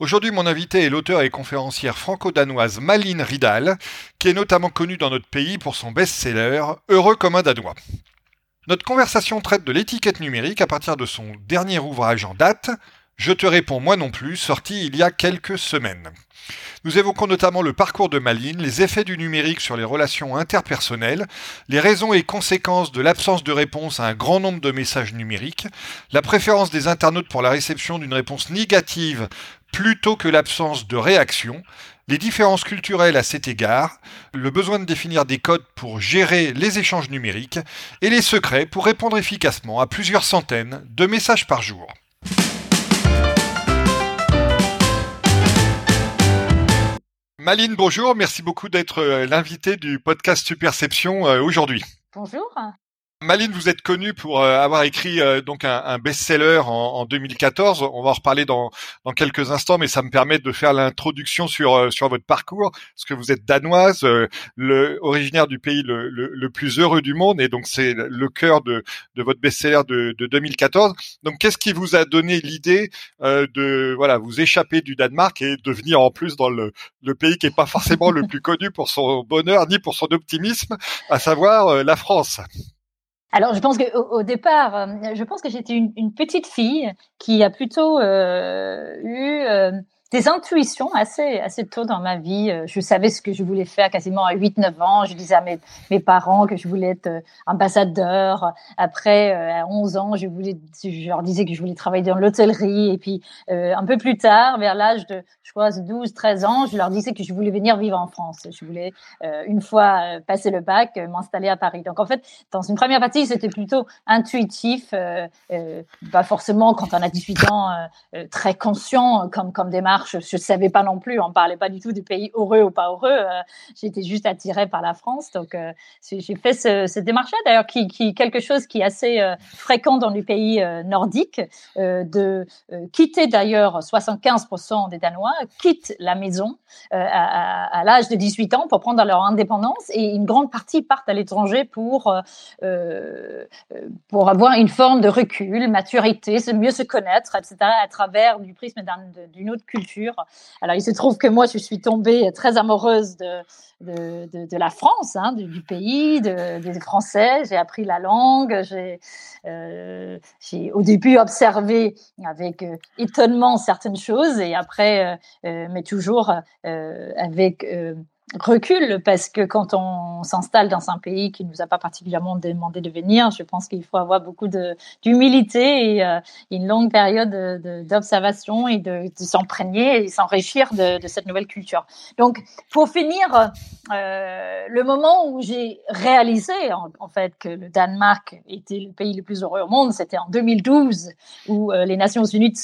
Aujourd'hui, mon invité est l'auteur et conférencière franco-danoise Maline Ridal, qui est notamment connue dans notre pays pour son best-seller Heureux comme un Danois. Notre conversation traite de l'étiquette numérique à partir de son dernier ouvrage en date, Je te réponds moi non plus, sorti il y a quelques semaines. Nous évoquons notamment le parcours de Maline, les effets du numérique sur les relations interpersonnelles, les raisons et conséquences de l'absence de réponse à un grand nombre de messages numériques, la préférence des internautes pour la réception d'une réponse négative plutôt que l'absence de réaction, les différences culturelles à cet égard, le besoin de définir des codes pour gérer les échanges numériques et les secrets pour répondre efficacement à plusieurs centaines de messages par jour. Maline, bonjour, merci beaucoup d'être euh, l'invité du podcast Superception euh, aujourd'hui. Bonjour. Maline, vous êtes connue pour euh, avoir écrit euh, donc un, un best-seller en, en, 2014. On va en reparler dans, dans, quelques instants, mais ça me permet de faire l'introduction sur euh, sur votre parcours, parce que vous êtes danoise, le, originaire du pays le, le, le, plus heureux du monde, et donc c'est le cœur de, de votre best-seller de, de, 2014. Donc, qu'est-ce qui vous a donné l'idée de voilà vous échapper du Danemark et de venir en plus dans le, le pays qui est pas forcément le plus connu pour son bonheur ni pour son optimisme, à savoir la France? Alors, je pense qu'au au départ, euh, je pense que j'étais une, une, petite fille qui a plutôt euh, eu euh, des intuitions assez assez tôt dans ma vie. Euh, je savais ce que je voulais faire quasiment à 8-9 ans. Je disais à mes, mes parents que je voulais être euh, ambassadeur. Après, euh, à 11 ans, je, voulais, je leur disais que je voulais travailler dans l'hôtellerie. Et puis, un peu plus tard, vers l'âge de, je crois, 12-13 ans, je leur disais que je voulais venir vivre en France. Je voulais, une fois passé le bac, m'installer à Paris. Donc, en fait, dans une première partie, c'était plutôt intuitif, pas forcément quand on a 18 ans, très conscient comme, comme démarche je ne savais pas non plus, on ne parlait pas du tout du pays heureux ou pas heureux. Euh, j'étais juste attirée par la France. Donc, euh, j'ai fait ce, cette démarche-là, d'ailleurs, qui, qui quelque chose qui est assez euh, fréquent dans les pays nordiques, de quitter d'ailleurs 75% des Danois quittent la maison à, à, l'âge de 18 ans pour prendre leur indépendance et une grande partie partent à l'étranger pour, pour avoir une forme de recul, maturité, mieux se connaître, etc., à travers du prisme d'une autre culture alors, il se trouve que moi, je suis tombée très amoureuse de, de, la France, hein, du, pays, des Français. J'ai appris la langue. J'ai euh, au début observé avec euh, étonnement certaines choses et après, euh, mais toujours avec recul parce que quand on s'installe dans un pays qui nous a pas particulièrement demandé de venir, je pense qu'il faut avoir beaucoup d'humilité et euh, une longue période d'observation et de, de s'imprégner et s'enrichir de, cette nouvelle culture. Donc, pour finir, euh, le moment où j'ai réalisé en, fait que le Danemark était le pays le plus heureux au monde, c'était en 2012 où euh, les Nations Unies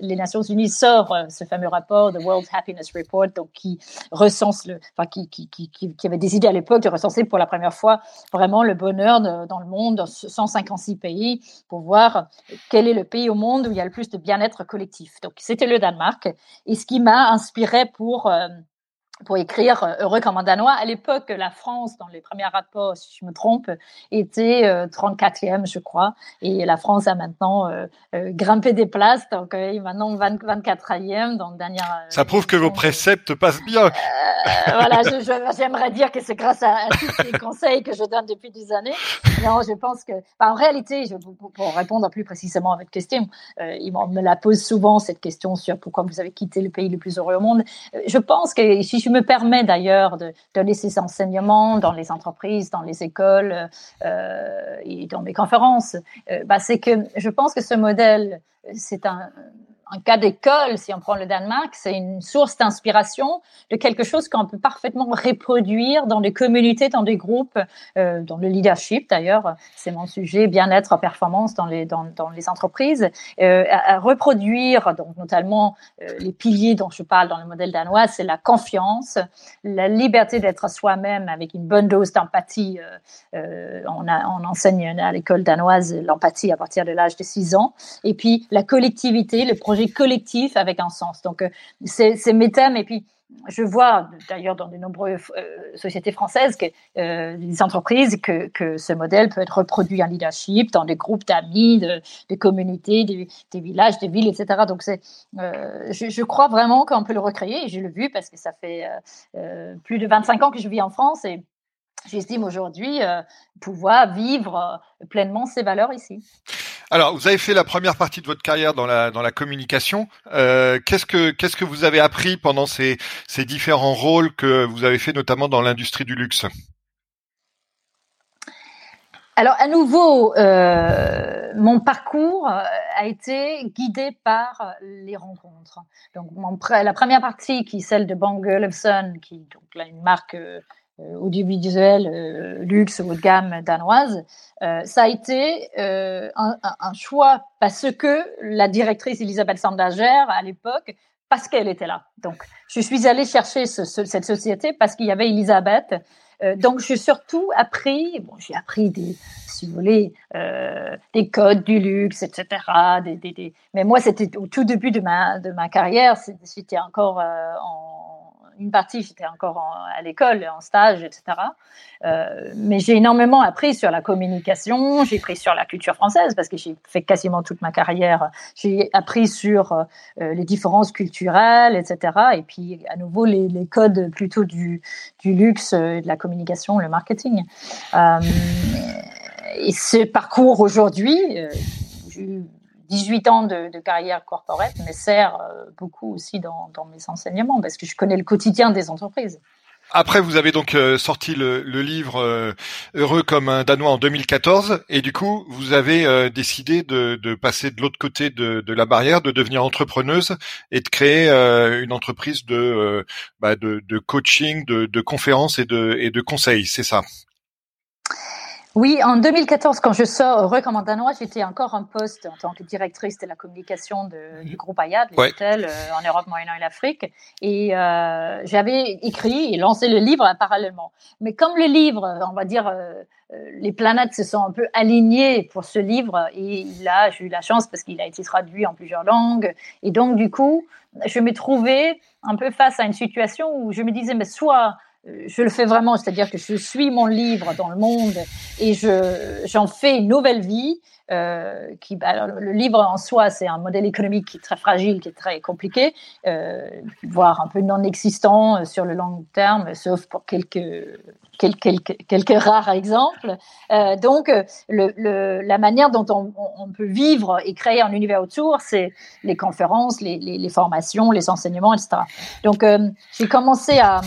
les Nations Unies sort ce fameux rapport, the World Happiness Report, donc qui recense le enfin, qui, qui, qui, qui, avait décidé à l'époque de recenser pour la première fois vraiment le bonheur dans le monde, dans 156 pays, pour voir quel est le pays au monde où il y a le plus de bien-être collectif. Donc, c'était le Danemark. Et ce qui m'a inspiré pour euh, pour écrire euh, Heureux comme un Danois. À l'époque, la France, dans les premiers rapports, si je me trompe, était 34e, euh, je crois. Et la France a maintenant euh, grimpé des places, donc maintenant 24e dans le dernier. Ça prouve que vos préceptes passent bien. voilà, j'aimerais dire que c'est grâce à, tous les conseils que je donne depuis des années. Non, je pense que, bah, en réalité, je, pour, répondre plus précisément à votre question, il me la pose souvent cette question sur pourquoi vous avez quitté le pays le plus heureux au monde. Je pense que si je je me permets d'ailleurs de donner ces enseignements dans les entreprises, dans les écoles euh, et dans mes conférences, euh, bah, c'est que je pense que ce modèle, c'est un, un cas d'école, si on prend le Danemark, c'est une source d'inspiration de quelque chose qu'on peut parfaitement reproduire dans des communautés, dans des groupes, euh, dans le leadership d'ailleurs, c'est mon sujet, bien-être, performance dans les, dans, dans les entreprises, euh, à, reproduire, donc notamment euh, les piliers dont je parle dans le modèle danois, c'est la confiance, la liberté d'être soi-même avec une bonne dose d'empathie. Euh, euh on, a, on enseigne à l'école danoise l'empathie à partir de l'âge de 6 ans, et puis la collectivité, le projet collectif avec un sens. Donc, euh, c'est mes thèmes. Et puis, je vois d'ailleurs dans de nombreuses euh, sociétés françaises, que, euh, des entreprises, que, que, ce modèle peut être reproduit en leadership, dans des groupes d'amis, de, communautés, des, villages, des villes, etc. Donc, c'est, je, je, crois vraiment qu'on peut le recréer. Et je l'ai vu parce que ça fait plus de 25 ans que je vis en France et j'estime aujourd'hui pouvoir vivre pleinement ces valeurs ici. Alors, vous avez fait la première partie de votre carrière dans la dans la communication. Euh, qu'est-ce que que vous avez appris pendant ces ces différents rôles que vous avez fait notamment dans l'industrie du luxe? Alors, à nouveau, euh, mon parcours euh, a été guidé par les rencontres. Donc, la première partie, qui est celle de Bang Olufsen, qui donc là une marque audiovisuel euh, luxe haut de gamme danoise, euh, ça a été un, choix parce que la directrice Elisabeth Sandager à l'époque, parce qu'elle était là. Donc, je suis allée chercher ce, cette société parce qu'il y avait Elisabeth. donc, j'ai surtout appris, bon, j'ai appris des, si vous voulez, euh, des codes du luxe, etc. Des. Mais moi, c'était au tout début de ma de ma carrière, c'était encore euh, en une partie, j'étais encore à l'école, en stage, etc. Euh, mais j'ai énormément appris sur la communication, j'ai appris sur la culture française parce que j'ai fait quasiment toute ma carrière. J'ai appris sur euh, les différences culturelles, etc. Et puis à nouveau les, codes plutôt du, du, luxe, de la communication, le marketing. Euh, et ce parcours aujourd'hui, 18 ans de, de, carrière corporate me sert euh, beaucoup aussi dans, dans, mes enseignements parce que je connais le quotidien des entreprises. Après, vous avez donc euh, sorti le, le livre euh, Heureux comme un Danois en 2014, et du coup, vous avez décidé de, de, passer de l'autre côté de, de, la barrière, de devenir entrepreneuse et de créer une entreprise de, bah, de, de coaching, de conférences et de, et de conseils. C'est ça? Oui, en 2014, quand je sors Heureux comme un Danois, j'étais encore en poste en tant que directrice de la communication de, du groupe Ayad, les hôtels euh, en Europe, Moyen-Orient et l'Afrique. Et euh, j'avais écrit et lancé le livre parallèlement. Mais comme le livre, on va dire, euh, euh, les planètes se sont un peu alignées pour ce livre, et là, j'ai eu la chance parce qu'il a été traduit en plusieurs langues. Et donc, du coup, je me trouvais un peu face à une situation où je me disais, mais soit euh, je le fais vraiment, c'est-à-dire que je suis mon livre dans le monde et je j'en fais une nouvelle vie. Euh, qui, bah, le livre en soi, c'est un modèle économique qui est très fragile, qui est très compliqué, euh, voire un peu non existant euh, sur le long terme, sauf pour quelques quelques, quelques, rares exemples. Euh, donc, le, le, la manière dont on, on, peut vivre et créer un univers autour, c'est les conférences, les, les, les, formations, les enseignements, etc. Donc, euh, j'ai commencé à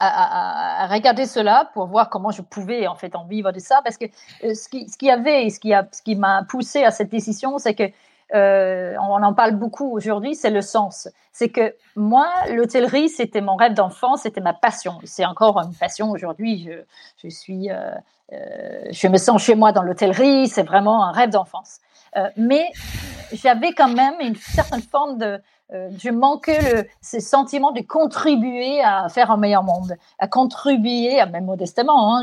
à, regarder cela pour voir comment je pouvais en fait en vivre de ça parce que euh, ce qui ce qui avait et ce qui a ce qui m'a poussé à cette décision c'est que euh, on en parle beaucoup aujourd'hui, c'est le sens. C'est que moi, l'hôtellerie, c'était mon rêve d'enfant, c'était ma passion. C'est encore une passion aujourd'hui. Je, je suis, euh, je me sens chez moi dans l'hôtellerie. C'est vraiment un rêve d'enfance. Euh, mais j'avais quand même une certaine forme de, euh, je manquais le, ce sentiment de contribuer à faire un meilleur monde, à contribuer, même modestement. Hein,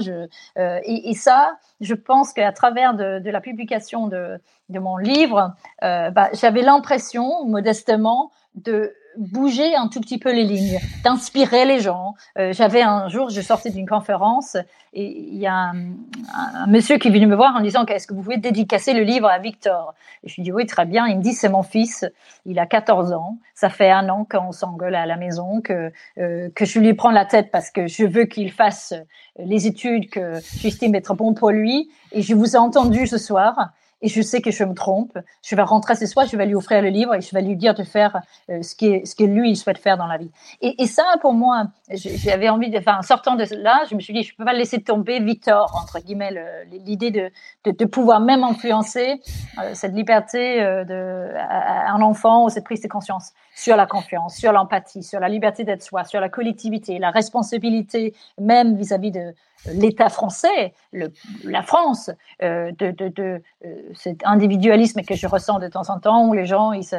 euh, et, ça, je pense qu'à travers de, la publication de, mon livre, bah, j'avais l'impression, modestement, de bouger un tout petit peu les lignes, d'inspirer les gens. Euh, J'avais un jour, je sortais d'une conférence et il y a un, monsieur qui est venu me voir en disant qu'est-ce que vous pouvez dédicacer le livre à Victor? Et Je lui dis oui, très bien. Il me dit c'est mon fils, il a 14 ans, ça fait un an qu'on s'engueule à la maison, que euh, que je lui prends la tête parce que je veux qu'il fasse les études que j'estime être bon pour lui. Et je vous ai entendu ce soir et je sais que je me trompe. Je vais rentrer ce soir, je vais lui offrir le livre et je vais lui dire de faire euh, ce, qui ce que lui, il souhaite faire dans la vie. Et, ça, pour moi, j'avais envie de, en sortant de là, je me suis dit, je peux pas laisser tomber Victor, entre guillemets, l'idée de, de, pouvoir même influencer euh, cette liberté euh, de, à, un enfant ou cette prise de conscience sur la confiance, sur l'empathie, sur la liberté d'être soi, sur la collectivité, la responsabilité même vis-à-vis de l'État français, le, la France, euh, de, de, de euh, cet individualisme que je ressens de temps en temps, où les gens, ils se,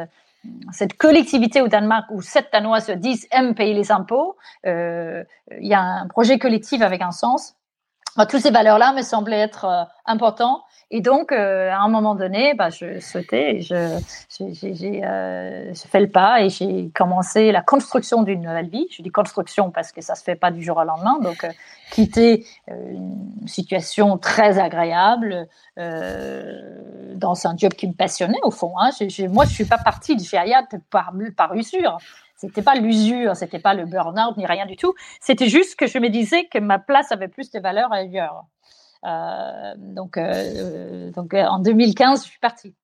cette collectivité au Danemark où sept Danois se disent aiment payer les impôts, euh, il y a un projet collectif avec un sens. Toutes ces valeurs-là me semblaient être euh, importantes et donc, euh, à un moment donné, bah, je souhaitais, je, j'ai, euh, fait le pas et j'ai commencé la construction d'une nouvelle vie. Je dis construction parce que ça se fait pas du jour au lendemain. Donc, quitter une situation très agréable dans un job qui me passionnait au fond. Hein. moi, je suis pas partie de Hayat par, par usure. C'était pas l'usure, c'était pas le burn-out ni rien du tout. C'était juste que je me disais que ma place avait plus de valeur ailleurs. Euh, donc, euh, donc euh, en 2015, je suis partie.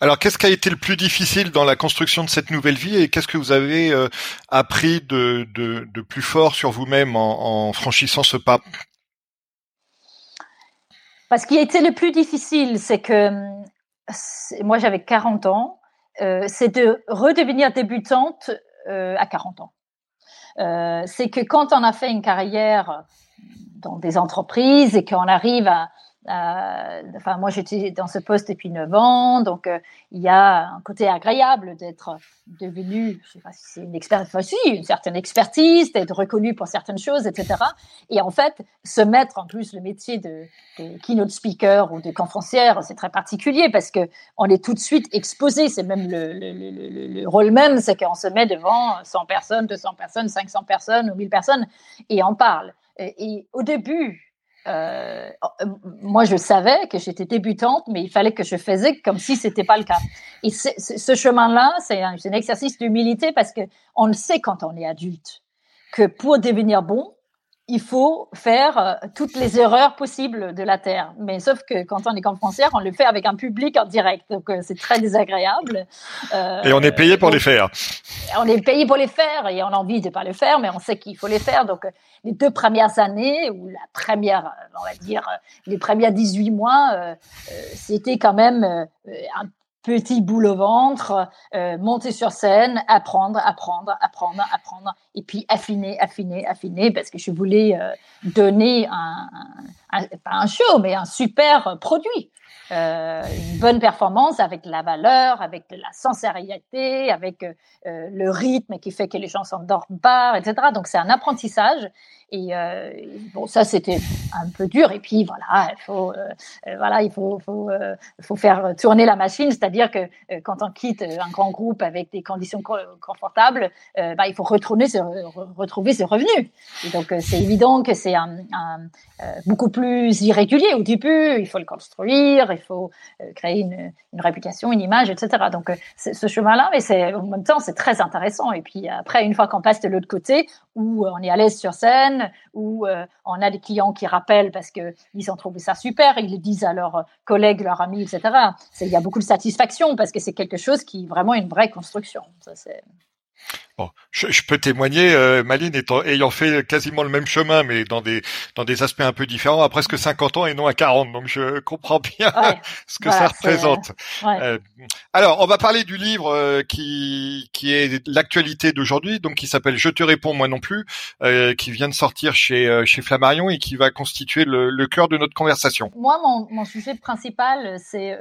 Alors, qu'est-ce qui a été le plus difficile dans la construction de cette nouvelle vie et qu'est-ce que vous avez appris de, de, de, plus fort sur vous-même en, en, franchissant ce pas? Parce ce qui a été le plus difficile, c'est que moi j'avais 40 ans, euh, c'est de redevenir débutante à 40 ans. Euh, c'est que quand on a fait une carrière dans des entreprises et qu'on arrive à, enfin, moi, j'étais dans ce poste depuis 9 ans, donc euh, il y a un côté agréable d'être devenu, je sais pas si c'est une expertise, une certaine expertise, d'être reconnu pour certaines choses, etc. Et en fait, se mettre en plus le métier de, keynote speaker ou de conférencière, c'est très particulier parce que on est tout de suite exposé. C'est même le rôle même, c'est qu'on se met devant 100 personnes, 200 personnes, 500 personnes ou 1000 personnes et on parle. Et, au début, euh, moi, je savais que j'étais débutante, mais il fallait que je faisais comme si c'était pas le cas. Et ce chemin-là, c'est un, un, exercice d'humilité parce que on le sait quand on est adulte que pour devenir bon, il faut faire euh, toutes les erreurs possibles de la Terre. Mais sauf que quand on est conférencière, on le fait avec un public en direct. Donc, euh, c'est très désagréable. Euh, et on est payé pour les faire. On est payé pour les faire et on a envie de pas les faire, mais on sait qu'il faut les faire. Donc, les deux premières années, ou la première, on va dire, les premières 18 mois, c'était quand même un petit boule au ventre, euh, monter sur scène, apprendre, apprendre, apprendre, apprendre, et puis affiner, affiner, affiner, parce que je voulais euh, donner un, pas un show, mais un super produit. Euh, une bonne performance avec la valeur, avec la sincérité, avec le rythme qui fait que les gens s'endorment pas, etc. Donc c'est un apprentissage et euh, bon ça c'était un peu dur et puis voilà il faut euh, euh, voilà il faut faut, faut faire tourner la machine, c'est-à-dire que quand on quitte un grand groupe avec des conditions confortables, bah, il faut retourner retrouver ses revenus. Et donc c'est évident que c'est un, beaucoup plus irrégulier au début, il faut le construire il faut créer une, une, réputation, une image, etc. Donc, ce chemin-là, mais en même temps, c'est très intéressant. Et puis après, une fois qu'on passe de l'autre côté, où on est à l'aise sur scène, où euh, on a des clients qui rappellent parce que ils ont trouvé ça super, ils le disent à leurs collègues, leurs amis, etc. Il y a beaucoup de satisfaction parce que c'est quelque chose qui est vraiment une vraie construction. Ça, Bon, je, je, peux témoigner, euh, Maline étant, ayant fait quasiment le même chemin, mais dans des dans des aspects un peu différents, à presque 50 ans et non à 40. Donc je comprends bien ce que ça représente. Ouais. Euh, alors, on va parler du livre euh, qui qui est l'actualité d'aujourd'hui, donc qui s'appelle Je te réponds moi non plus, euh, qui vient de sortir chez euh, chez Flammarion et qui va constituer le, le cœur de notre conversation. Moi, mon, mon sujet principal, c'est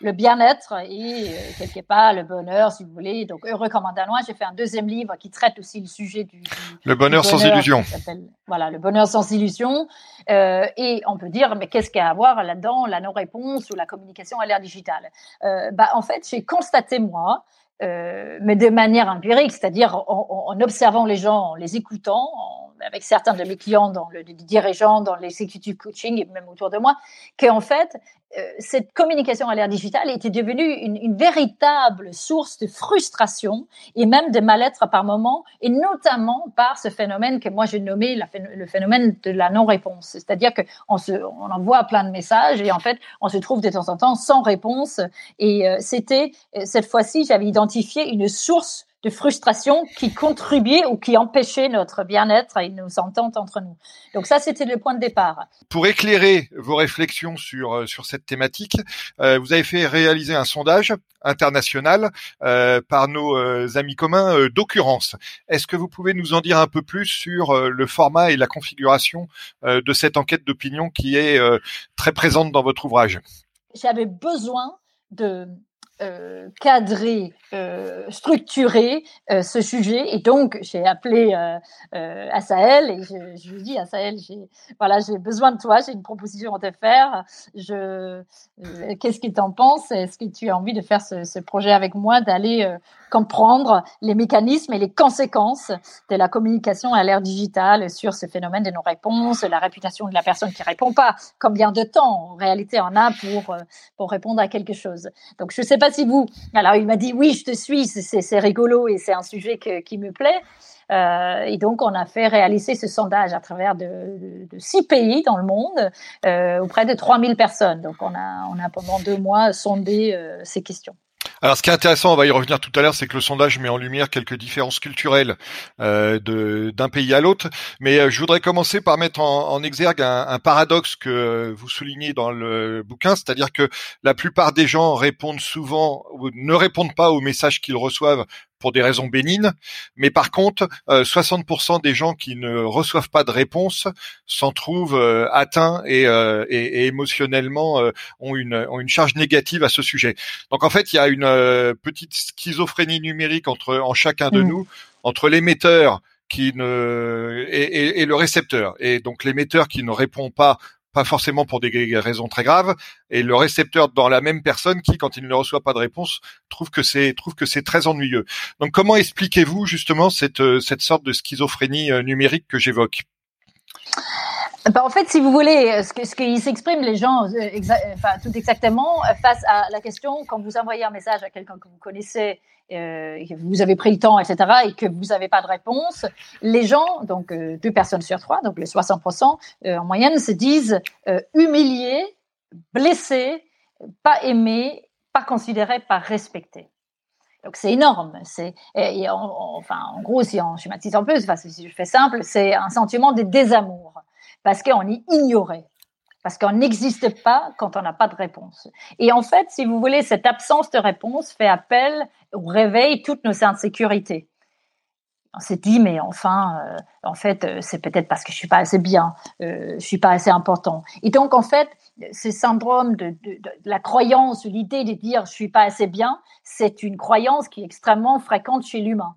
le bien-être et quelque part le bonheur, si vous voulez. Donc, heureux comme un danois, j'ai fait un deuxième livre qui traite aussi le sujet du, le bonheur, sans illusion. Voilà, le bonheur sans illusion. Euh, et on peut dire, mais qu'est-ce qu'il y a à voir là-dedans, la non-réponse ou la communication à l'ère digitale? Euh, bah, En fait, j'ai constaté, moi, euh, mais de manière empirique, c'est-à-dire en, en, observant les gens, en les écoutant, en, avec certains de mes clients, dans le dirigeants, dans l'executive coaching et même autour de moi, qu'en fait, cette communication à l'ère digitale était devenue une, véritable source de frustration et même de mal-être par moment, et notamment par ce phénomène que moi j'ai nommé le phénomène de la non-réponse. C'est-à-dire qu'on on envoie plein de messages et en fait on se trouve de temps en temps sans réponse. Et euh, c'était cette fois-ci j'avais identifié une source de frustration qui contribuait ou qui empêchait notre bien-être et nos ententes entre nous. Donc ça, c'était le point de départ. Pour éclairer vos réflexions sur euh, sur cette thématique, euh, vous avez fait réaliser un sondage international euh, par nos amis communs d'occurrence. Est-ce que vous pouvez nous en dire un peu plus sur le format et la configuration de cette enquête d'opinion qui est très présente dans votre ouvrage? J'avais besoin de euh, cadrer, euh, structurer euh, ce sujet. Et donc, j'ai appelé euh Asaël et je, lui dis, Asaël, j'ai voilà, j'ai besoin de toi, j'ai une proposition à te faire. Je, qu'est-ce que tu en penses Est-ce que tu as envie de faire ce, ce projet avec moi, d'aller comprendre les mécanismes et les conséquences de la communication à l'ère digitale sur ce phénomène de non-réponse, la réputation de la personne qui répond pas, combien de temps en réalité on a pour pour répondre à quelque chose? Donc, je sais pas si vous. Alors, il m'a dit oui, je te suis, c'est rigolo et c'est un sujet qui me plaît. Euh, et donc, on a fait réaliser ce sondage à travers de, six pays dans le monde, euh, auprès de 3000 personnes. Donc, on a, on a pendant deux mois sondé euh, ces questions. Alors, ce qui est intéressant, on va y revenir tout à l'heure, c'est que le sondage met en lumière quelques différences culturelles euh, d'un pays à l'autre. Mais euh, je voudrais commencer par mettre en, exergue un, un, paradoxe que vous soulignez dans le bouquin, c'est-à-dire que la plupart des gens répondent souvent ou ne répondent pas aux messages qu'ils reçoivent pour des raisons bénignes, mais par contre, 60% euh, des gens qui ne reçoivent pas de réponse s'en trouvent euh, atteints et, euh, et, et émotionnellement ont, une, ont une charge négative à ce sujet. Donc en fait, il y a une petite schizophrénie numérique entre en chacun de mmh. nous, entre l'émetteur qui ne et, et, et, le récepteur. Et donc l'émetteur qui ne répond pas pas forcément pour des raisons très graves, et le récepteur dans la même personne qui, quand il ne reçoit pas de réponse, trouve que c'est trouve que c'est très ennuyeux. Donc, comment expliquez-vous justement cette euh, cette sorte de schizophrénie euh, numérique que j'évoque? Bah, en fait, si vous voulez, ce, que, ce qui s'exprime les gens, euh, enfin, tout exactement, face à la question, quand vous envoyez un message à quelqu'un que vous connaissez euh, vous avez pris le temps, etc., et que vous n'avez pas de réponse, les gens, donc euh, deux personnes sur trois, donc les 60% euh, en moyenne, se disent euh, humiliés, blessés, pas aimés, pas considérés, pas respectés. Donc c'est énorme. C'est enfin en gros si on schématise un peu, si je fais simple, c'est un sentiment de désamour parce qu'on est ignoré parce qu'on n'existe pas quand on n'a pas de réponse. Et en fait, si vous voulez, cette absence de réponse fait appel ou réveille toutes nos insécurités. On s'est dit, mais enfin, euh, en fait, euh, c'est peut-être parce que je suis pas assez bien, euh, je suis pas assez important. Et donc, en fait, ce syndrome de, de, la croyance, l'idée de dire je suis pas assez bien, c'est une croyance qui est extrêmement fréquente chez l'humain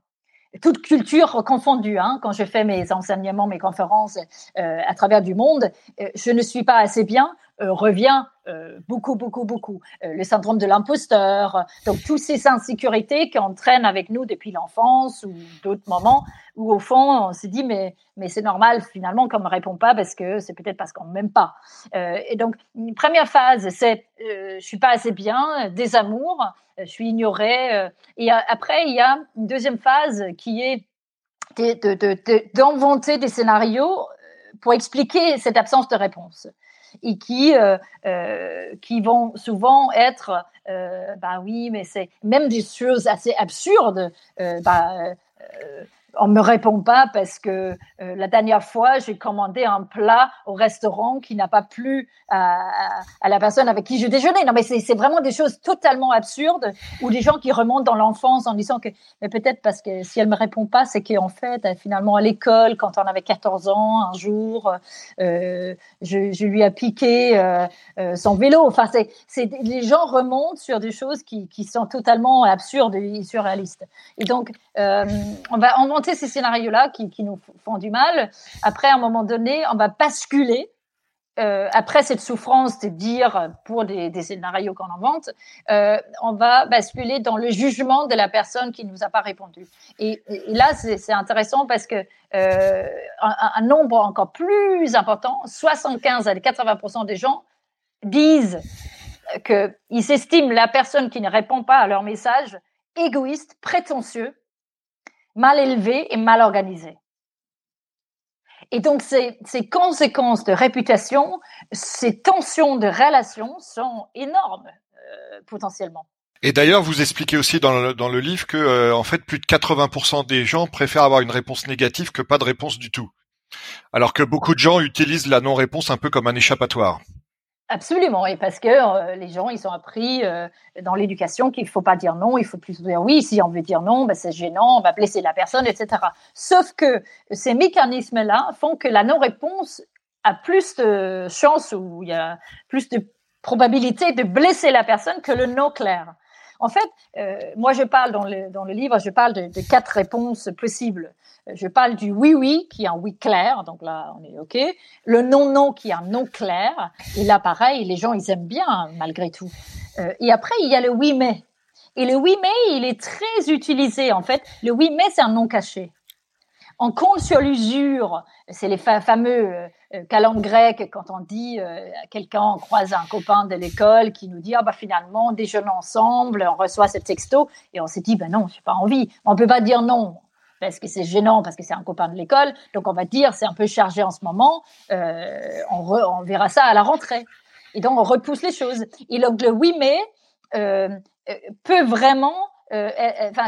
toute culture confondue. Hein, quand je fais mes enseignements, mes conférences euh, à travers du monde, euh, je ne suis pas assez bien revient euh, beaucoup, beaucoup, beaucoup. Euh, le syndrome de l'imposteur, donc toutes ces insécurités qu'on traîne avec nous depuis l'enfance ou d'autres moments où au fond on s'est dit mais mais c'est normal finalement qu'on me répond pas parce que c'est peut-être parce qu'on m'aime pas. et donc une première phase c'est je suis pas assez bien, désamour, je suis ignorée. et après il y a une deuxième phase qui est d'inventer de, de, des scénarios pour expliquer cette absence de réponse et qui euh, euh, qui vont souvent être euh, bah oui mais c'est même des choses assez absurdes bah, on me répond pas parce que euh, la dernière fois, j'ai commandé un plat au restaurant qui n'a pas plu à, la personne avec qui je déjeunais. Non, mais c'est vraiment des choses totalement absurdes ou des gens qui remontent dans l'enfance en disant que mais peut-être parce que si elle me répond pas, c'est qu'en fait, finalement, à l'école, quand on avait 14 ans, un jour, euh, je, lui ai piqué euh, son vélo. Enfin, les gens remontent sur des choses qui, qui sont totalement absurdes et surréalistes. Et donc, euh, on va ces scénarios-là qui, nous font du mal. Après, à un moment donné, on va basculer. Euh, après cette souffrance de dire pour des, scénarios qu'on invente, euh, on va basculer dans le jugement de la personne qui nous a pas répondu. Et, là, c'est intéressant parce que euh, un, nombre encore plus important, 75 à 80% des gens disent qu'ils s'estiment la personne qui ne répond pas à leur message égoïste, prétentieux, mal élevé et mal organisé. Et donc, ces, ces, conséquences de réputation, ces tensions de relations sont énormes euh, potentiellement. Et d'ailleurs, vous expliquez aussi dans le, dans le livre que, euh, en fait, plus de 80% des gens préfèrent avoir une réponse négative que pas de réponse du tout. Alors que beaucoup de gens utilisent la non-réponse un peu comme un échappatoire. Absolument, et parce que euh, les gens, ils ont appris euh, dans l'éducation qu'il faut pas dire non, il faut plus dire oui. Si on veut dire non, ben c'est gênant, on va blesser la personne, etc. Sauf que ces mécanismes-là font que la non-réponse a plus de chances ou il y a plus de probabilité de blesser la personne que le non clair. En fait, euh, moi, je parle dans le, dans le livre, je parle de quatre réponses possibles. Je parle du oui-oui, qui est un oui clair, donc là, on est OK. Le non-non, qui est un non clair. Et là, pareil, les gens, ils aiment bien, malgré tout. Euh, et après, il y a le oui-mais. Et le oui-mais, il est très utilisé, en fait. Le oui-mais, c'est un non caché. On compte sur l'usure. C'est les fameux euh, euh, calendes quand on dit euh, à quelqu'un, on croise un copain de l'école qui nous dit ah bah finalement déjeunons ensemble, on reçoit ce texto et on s'est dit ben non, j'ai pas envie. On peut pas dire non parce que c'est gênant, parce que c'est un copain de l'école. Donc on va dire c'est un peu chargé en ce moment. Euh, on, verra ça à la rentrée. Et donc on repousse les choses. Et donc le oui mais euh, peut vraiment euh,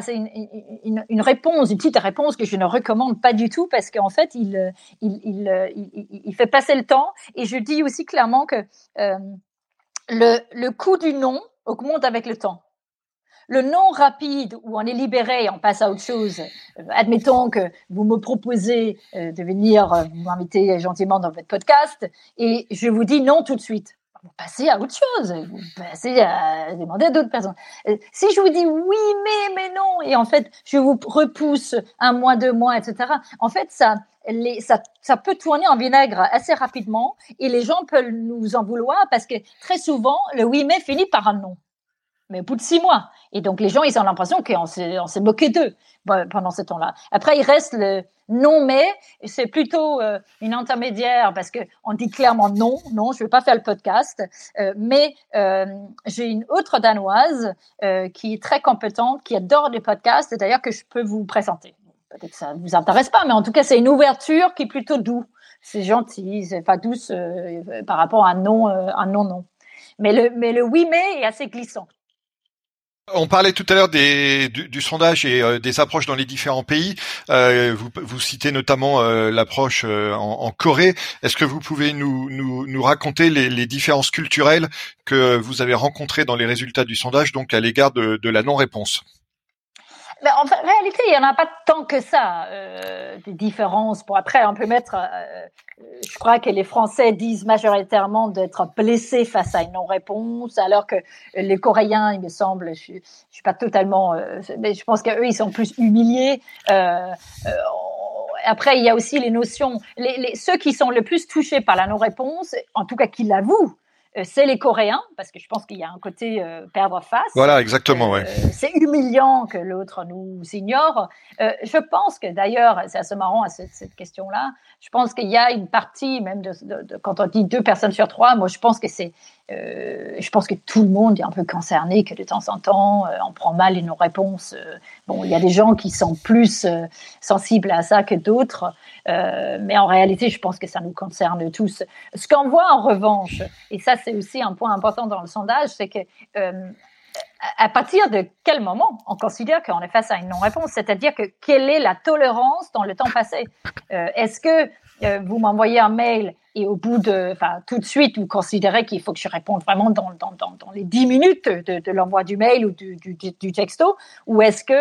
c'est une, une, réponse, une petite réponse que je ne recommande pas du tout parce qu'en fait, il, il, il, il, fait passer le temps. Et je dis aussi clairement que euh, le, le coût du non augmente avec le temps. Le non rapide où on est libéré on passe à autre chose. Euh, admettons que vous me proposez de venir vous m'inviter gentiment dans votre podcast et je vous dis non tout de suite vous passez à autre chose, vous passez à demander à d'autres personnes. Euh, si je vous dis oui, mais, mais non, et en fait, je vous repousse un mois, deux mois, etc., en fait, ça, ça, ça peut tourner en vinaigre assez rapidement et les gens peuvent nous en vouloir parce que très souvent, le oui, mais finit par un non mais au bout de six mois. Et donc les gens, ils ont l'impression qu'on s'est, moqué d'eux pendant ce temps-là. Après, il reste le non mais, c'est plutôt euh, une intermédiaire parce que on dit clairement non, non, je vais pas faire le podcast. Euh, mais euh, j'ai une autre danoise qui est très compétente, qui adore les podcasts, et d'ailleurs que je peux vous présenter. Peut-être que ça vous intéresse pas, mais en tout cas, c'est une ouverture qui est plutôt doux. C'est gentil, c'est pas douce par rapport à un non, non non. Mais le, mais le oui mais est assez glissant. On parlait tout à l'heure du, sondage et euh, des approches dans les différents pays. Euh, vous, vous, citez notamment euh, l'approche en, Corée. Est-ce que vous pouvez nous, nous, raconter les, différences culturelles que vous avez rencontrées dans les résultats du sondage, donc à l'égard de, de la non-réponse? Mais en réalité, il n'y en a pas tant que ça, euh, des différences. Pour après, on peut mettre. Euh, je crois que les Français disent majoritairement d'être blessés face à une non-réponse, alors que les Coréens, il me semble, je, ne suis pas totalement, euh, mais je pense qu'eux, ils sont plus humiliés. Euh, euh, après, il y a aussi les notions. Les, les, ceux qui sont le plus touchés par la non-réponse, en tout cas qui l'avouent, euh, c'est les Coréens, parce que je pense qu'il y a un côté euh, perdre face. Voilà, exactement, ouais. Euh, c'est humiliant que l'autre nous ignore. je pense que d'ailleurs, c'est assez marrant à cette, cette question-là, je pense qu'il y a une partie, même de, de, de, quand on dit deux personnes sur trois, moi je pense que c'est euh, je pense que tout le monde est un peu concerné, que de temps en temps, euh, on prend mal nos réponses. Euh, bon, il y a des gens qui sont plus sensibles à ça que d'autres, mais en réalité, je pense que ça nous concerne tous. Ce qu'on voit en revanche, et ça c'est aussi un point important dans le sondage, c'est que à partir de quel moment on considère qu'on est face à une non-réponse? C'est-à-dire que quelle est la tolérance dans le temps passé? Est-ce que vous m'envoyez un mail et au bout de, enfin, tout de suite, vous considérez qu'il faut que je réponde vraiment dans, dans, dans, dans les 10 minutes de, l'envoi du mail ou du, du, texto, ou est-ce que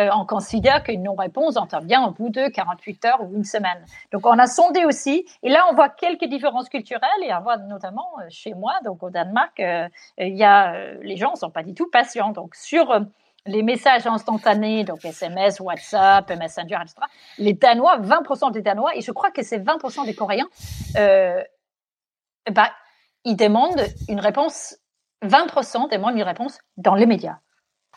euh, on considère qu'une non-réponse intervient au bout de 48 heures ou une semaine Donc, on a sondé aussi, et là, on voit quelques différences culturelles, et on voit notamment euh, chez moi, donc au Danemark, euh, il y a, les gens sont pas du tout patients. Donc, sur les messages instantanés, donc SMS, WhatsApp, Messenger, etc. Les Danois, 20% des Danois, et je crois que c'est 20% des Coréens, euh, bah, ils demandent une réponse, 20% demandent une réponse dans les médias.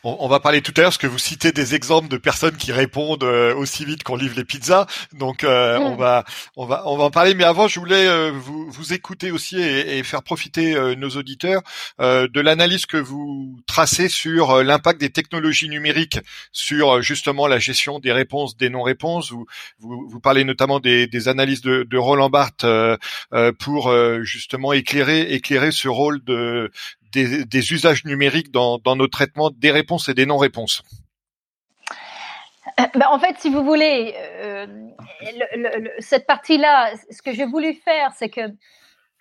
On, va parler tout à l'heure parce que vous citez des exemples de personnes qui répondent euh, aussi vite qu'on livre les pizzas. Donc euh, on va on va on va en parler. Mais avant, je voulais euh, vous vous écouter aussi et, faire profiter nos auditeurs de l'analyse que vous tracez sur l'impact des technologies numériques sur justement la gestion des réponses, des non-réponses. Vous, vous, vous parlez notamment des, des analyses de, de Roland Barthes pour justement éclairer éclairer ce rôle de des, usages numériques dans, nos traitements des réponses et des non-réponses euh, ben, en fait, si vous voulez, euh, cette partie-là, ce que j'ai voulu faire, c'est que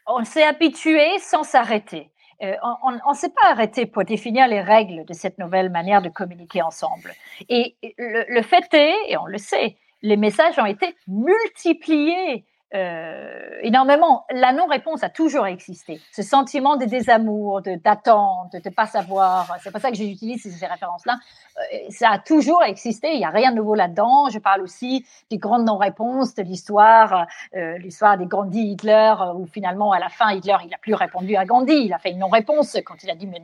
on s'est habitué sans s'arrêter. Euh, on ne s'est pas arrêté pour définir les règles de cette nouvelle manière de communiquer ensemble. Et le fait est, et on le sait, les messages ont été multipliés euh, énormément. La non-réponse a toujours existé. Ce sentiment de désamour, d'attente, de ne pas savoir. C'est pas ça que j'utilise ces références-là. Euh, ça a toujours existé. Il n'y a rien de nouveau là-dedans. Je parle aussi des grandes non-réponses de l'histoire, euh, l'histoire des Gandhi Hitler, où finalement à la fin Hitler il n'a plus répondu à Gandhi. Il a fait une non-réponse quand il a dit mais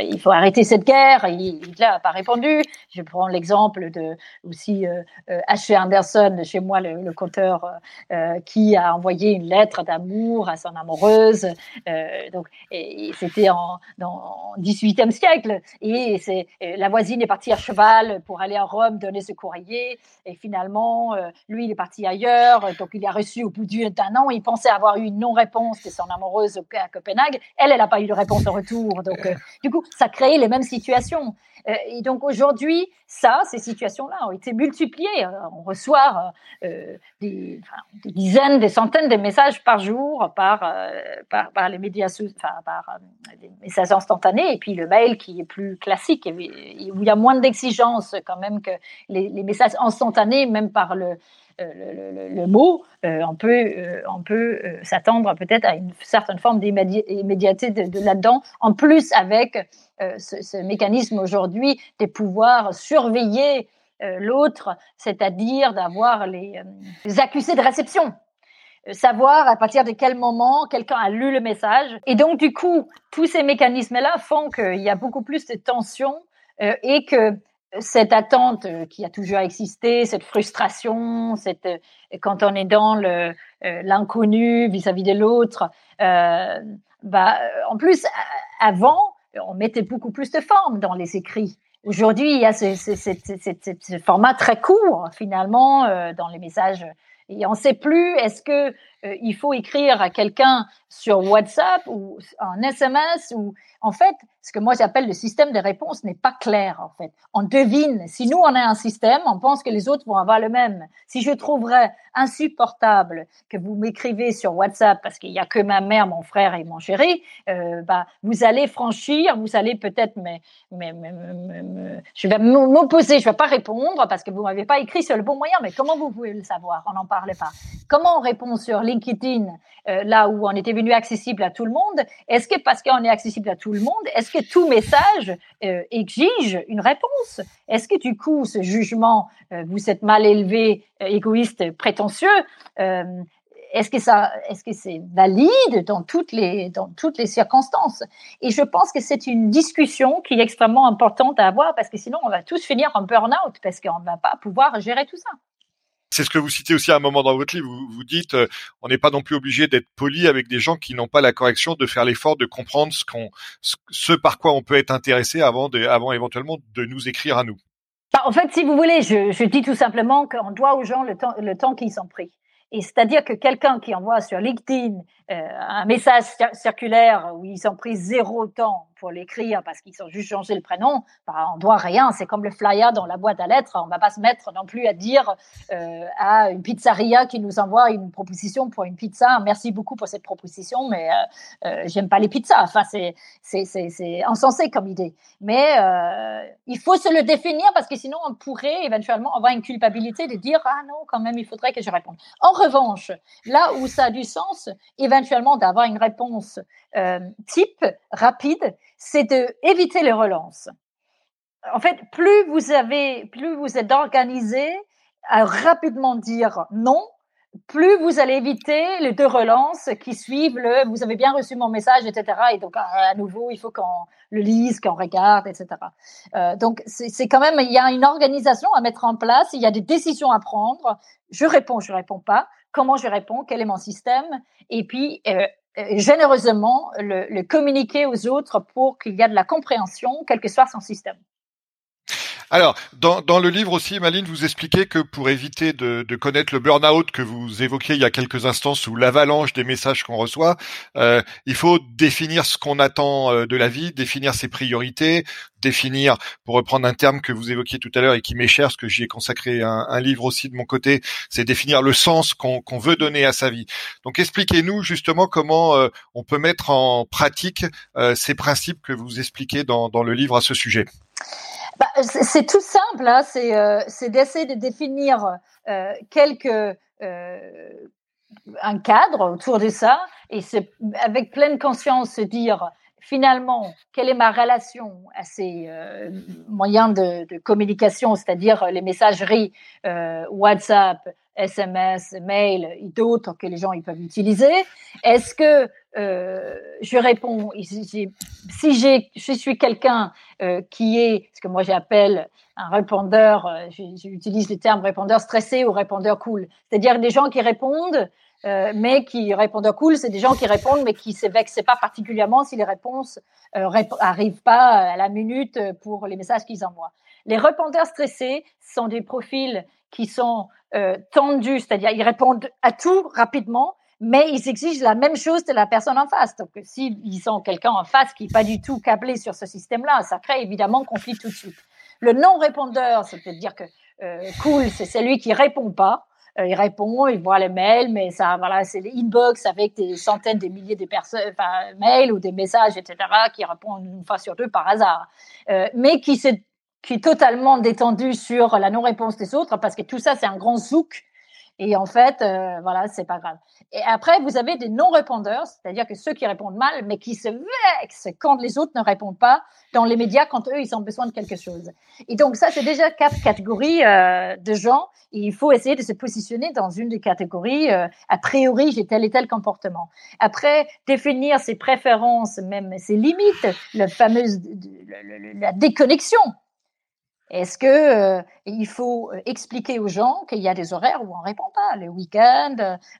il faut arrêter cette guerre. Hitler n'a pas répondu. Je prends l'exemple de aussi H. Anderson chez moi le, le conteur euh, qui a envoyé une lettre d'amour à son amoureuse. Euh, donc, c'était en, dans 18e siècle. Et c'est euh, la voisine est partie à cheval pour aller à Rome donner ce courrier. Et finalement, lui, il est parti ailleurs. Donc, il a reçu au bout d'un an. Il pensait avoir eu une non-réponse de son amoureuse à Copenhague. Elle, elle n'a pas eu de réponse en retour. Donc, du coup, ça crée les mêmes situations. et donc, aujourd'hui, ça, ces situations-là ont été multipliées. On reçoit des, des dizaines, des centaines de messages par jour par, euh, par, les médias, enfin, par euh, des messages instantanés, et puis le mail qui est plus classique, où il y a moins d'exigences quand même que les, les, messages instantanés, même par le, euh, le, le, mot, on peut, on peut s'attendre peut-être à une certaine forme d'immédiateté de, de là-dedans, en plus avec ce, mécanisme aujourd'hui de pouvoir surveiller euh, l'autre, c'est-à-dire d'avoir les, euh, accusés de réception euh, savoir à partir de quel moment quelqu'un a lu le message. Et donc, du coup, tous ces mécanismes-là font qu'il y a beaucoup plus de tension et que cette attente qui a toujours existé, cette frustration, cette, quand on est dans l'inconnu vis-à-vis de l'autre, bah, en plus, avant, on mettait beaucoup plus de forme dans les écrits. Aujourd'hui, il y a ce, format très court, finalement, euh, dans les messages. Et on ne sait plus, est-ce que euh, il faut écrire à quelqu'un sur WhatsApp ou en SMS ou en fait, ce que moi j'appelle le système de réponse n'est pas clair en fait. On devine. Si nous on a un système, on pense que les autres vont avoir le même. Si je trouverais insupportable que vous m'écrivez sur WhatsApp parce qu'il y a que ma mère, mon frère et mon chéri, euh, bah vous allez franchir, vous allez peut-être mais mais, je vais m'opposer, je vais pas répondre parce que vous m'avez pas écrit sur le bon moyen. Mais comment vous pouvez le savoir? On n'en parle pas. Comment on répond sur LinkedIn, euh, là où on était venu accessible à tout le monde, est-ce que parce qu'on est accessible à tout le monde, est-ce que tout message euh, exige une réponse? Est-ce que du coup, ce jugement, euh, vous êtes mal élevé, égoïste, prétentieux, est-ce que ça, est-ce que c'est valide dans toutes les dans toutes les circonstances? Et je pense que c'est une discussion qui est extrêmement importante à avoir parce que sinon on va tous finir en burn-out parce qu'on va pas pouvoir gérer tout ça. C'est ce que vous citez aussi à un moment dans votre livre. Vous, dites, euh, on n'est pas non plus obligé d'être poli avec des gens qui n'ont pas la correction, de faire l'effort de comprendre ce qu'on, par quoi on peut être intéressé avant, éventuellement de nous écrire à nous. Bah, en fait, si vous voulez, je, dis tout simplement qu'on doit aux gens le temps, qu'ils sont pris. Et c'est-à-dire que quelqu'un qui envoie sur LinkedIn euh, un message circulaire où ils ont pris zéro temps pour l'écrire parce qu'ils ont juste changé le prénom, bah, on doit rien. C'est comme le flyer dans la boîte à lettres. On va pas se mettre non plus à dire euh, à une pizzeria qui nous envoie une proposition pour une pizza. Merci beaucoup pour cette proposition, mais euh, euh j'aime pas les pizzas. Enfin, c'est c'est insensé comme idée. Mais il faut se le définir parce que sinon on pourrait éventuellement avoir une culpabilité de dire ah non quand même il faudrait que je réponde. En revanche, là où ça a du sens, éventuellement d'avoir une réponse type rapide, c'est de éviter les relances. En fait, plus vous avez, plus vous êtes organisé à rapidement dire non, plus vous allez éviter les deux relances qui suivent le vous avez bien reçu mon message, etc. Et donc, à, nouveau, il faut qu'on le lise, qu'on regarde, etc. Euh, donc, c'est quand même, il y a une organisation à mettre en place, il y a des décisions à prendre. Je réponds, je réponds pas. Comment je réponds? Quel est mon système? Et puis, euh, euh, généreusement, le, le communiquer aux autres pour qu'il y ait de la compréhension, quel que soit son système. Alors, dans, le livre aussi, Maline, vous expliquez que pour éviter de, connaître le burn-out que vous évoquiez il y a quelques instants sous l'avalanche des messages qu'on reçoit, euh, il faut définir ce qu'on attend euh, de la vie, définir ses priorités, définir, pour reprendre un terme que vous évoquiez tout à l'heure et qui m'est cher, parce que j'y ai consacré un, livre aussi de mon côté, c'est définir le sens qu'on veut donner à sa vie. Donc expliquez-nous justement comment euh, on peut mettre en pratique ces principes que vous expliquez dans le livre à ce sujet. Bah, c'est tout simple, hein. euh, c'est d'essayer de définir euh, quelques euh, un cadre autour de ça et c'est avec pleine conscience se dire finalement quelle est ma relation à ces euh, moyens de, communication, c'est-à-dire les messageries euh, WhatsApp, SMS, mail et d'autres que les gens ils peuvent utiliser? Est-ce que euh, je réponds si j'ai je suis quelqu'un euh, qui est ce que moi j'appelle un répondeur, euh, j'utilise le terme répondeur stressé ou répondeur cool, c'est-à-dire des gens qui répondent euh, mais qui répondent cool, c'est des gens qui répondent, mais qui ne se vexent pas particulièrement si les réponses euh, arrivent pas à la minute pour les messages qu'ils envoient. Les répondeurs stressés sont des profils qui sont euh, tendus, c'est-à-dire ils répondent à tout rapidement, mais ils exigent la même chose de la personne en face. Donc, s'ils ont quelqu'un en face qui n'est pas du tout câblé sur ce système-là, ça crée évidemment conflit tout de suite. Le non-répondeur, c'est-à-dire que euh, cool, c'est celui qui répond pas. Euh, il répond, il voit les mails, mais ça, voilà, c'est les inbox avec des centaines, des milliers de personnes, enfin, mails ou des messages, etc., qui répondent une fois sur deux par hasard, euh, mais qui s'est qui est totalement détendu sur la non-réponse des autres, parce que tout ça, c'est un grand zouk et en fait, euh, voilà, c'est pas grave. Et après, vous avez des non-répondeurs, c'est-à-dire que ceux qui répondent mal, mais qui se vexent quand les autres ne répondent pas dans les médias, quand eux, ils ont besoin de quelque chose. Et donc, ça, c'est déjà quatre catégories euh, de gens. Il faut essayer de se positionner dans une des catégories. Euh, a priori, j'ai tel et tel comportement. Après, définir ses préférences, même ses limites, le fameux, la déconnexion est-ce que euh, il faut euh, expliquer aux gens qu'il y a des horaires où on répond pas, le week-end,